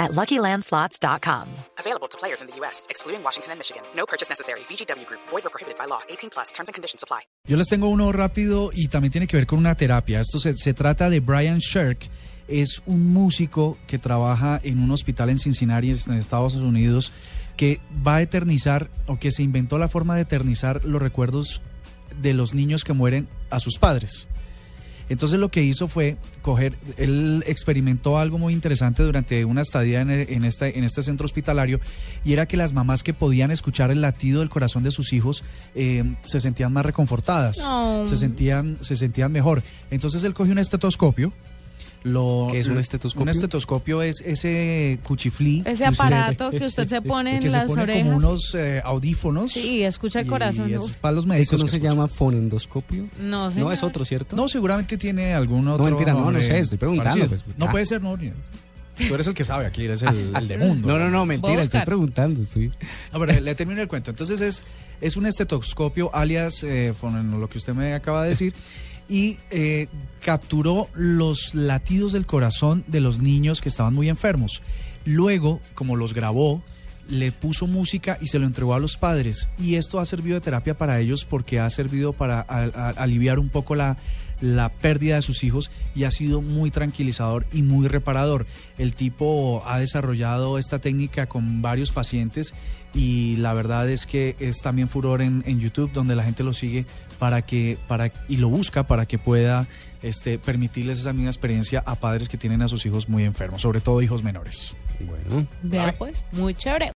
at LuckyLandSlots.com. Available to players in the U.S., excluding Washington and Michigan. No purchase necessary. VGW Group. Void or prohibited by law. 18 plus. Terms and conditions apply. Yo les tengo uno rápido y también tiene que ver con una terapia. Esto se, se trata de Brian Shirk. Es un músico que trabaja en un hospital en Cincinnati, en Estados Unidos, que va a eternizar o que se inventó la forma de eternizar los recuerdos de los niños que mueren a sus padres. Entonces lo que hizo fue coger, él experimentó algo muy interesante durante una estadía en, en, este, en este centro hospitalario y era que las mamás que podían escuchar el latido del corazón de sus hijos eh, se sentían más reconfortadas, Oh. se, sentían, se sentían mejor. Entonces él cogió un estetoscopio. Lo, ¿Qué es un estetoscopio? Un estetoscopio es ese cuchiflí. Ese usted- aparato que usted se pone en que se las pone orejas. como unos eh, audífonos. Sí, escucha el corazón. Y es para los ¿Eso médicos. no que se llama fonendoscopio? No, No, señor. es otro, ¿cierto? No, seguramente tiene algún otro. mentira, no, no nombre sé, estoy preguntando, pues. no Ah. puede ser, no. ni- Tú eres el que sabe aquí, eres el, el de mundo. No, no, no, mentira, estoy preguntando. Estoy... No, pero le termino el cuento. Entonces es, es un estetoscopio, alias eh, lo que usted me acaba de decir, y eh, capturó los latidos del corazón de los niños que estaban muy enfermos. Luego, como los grabó, le puso música y se lo entregó a los padres. Y esto ha servido de terapia para ellos porque ha servido para a- a- aliviar un poco la, la pérdida de sus hijos y ha sido muy tranquilizador y muy reparador. El tipo ha desarrollado esta técnica con varios pacientes y la verdad es que es también furor en, en YouTube donde la gente lo sigue para que para y lo busca para que pueda este permitirles esa misma experiencia a padres que tienen a sus hijos muy enfermos, sobre todo hijos menores. Bueno. Vea pues, muy chévere.